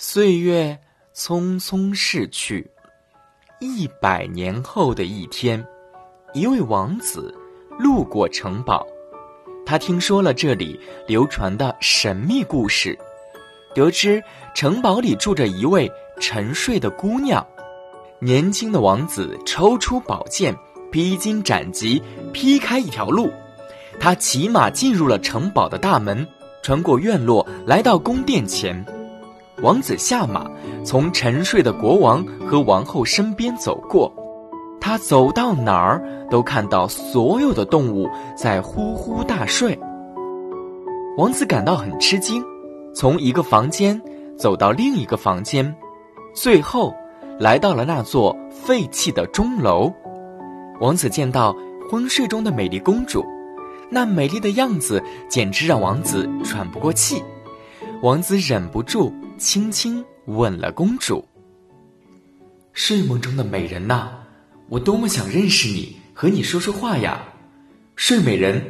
岁月匆匆逝去，一百年后的一天，一位王子路过城堡，他听说了这里流传的神秘故事，得知城堡里住着一位沉睡的姑娘。年轻的王子抽出宝剑，披荆斩棘，劈开一条路。他骑马进入了城堡的大门，穿过院落，来到宫殿前。王子下马，从沉睡的国王和王后身边走过。他走到哪儿，都看到所有的动物在呼呼大睡。王子感到很吃惊，从一个房间走到另一个房间，最后来到了那座废弃的钟楼。王子见到昏睡中的美丽公主，那美丽的样子简直让王子喘不过气。王子忍不住。轻轻吻了公主。睡梦中的美人呐，我多么想认识你，和你说说话呀！睡美人，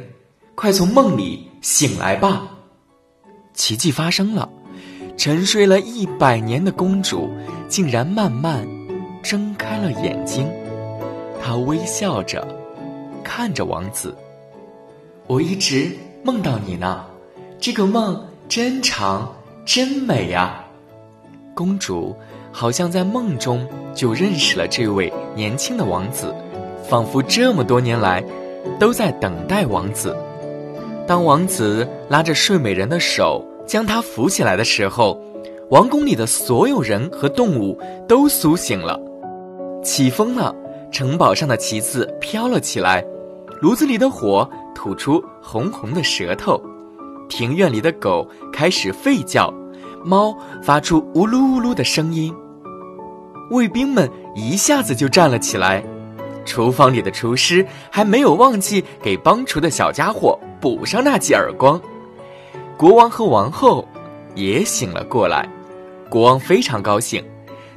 快从梦里醒来吧！奇迹发生了，沉睡了一百年的公主竟然慢慢睁开了眼睛。她微笑着看着王子。我一直梦到你呢，这个梦真长。真美啊！公主好像在梦中就认识了这位年轻的王子，仿佛这么多年来都在等待王子。当王子拉着睡美人的手将她扶起来的时候，王宫里的所有人和动物都苏醒了。起风了，城堡上的旗子飘了起来，炉子里的火吐出红红的舌头。庭院里的狗开始吠叫，猫发出呜噜呜噜的声音。卫兵们一下子就站了起来，厨房里的厨师还没有忘记给帮厨的小家伙补上那记耳光。国王和王后也醒了过来，国王非常高兴，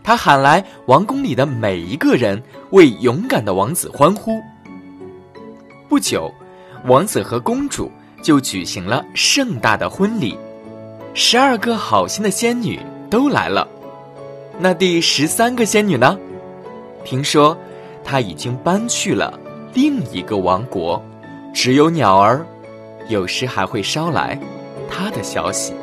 他喊来王宫里的每一个人为勇敢的王子欢呼。不久，王子和公主。就举行了盛大的婚礼，十二个好心的仙女都来了。那第十三个仙女呢？听说她已经搬去了另一个王国，只有鸟儿有时还会捎来她的消息。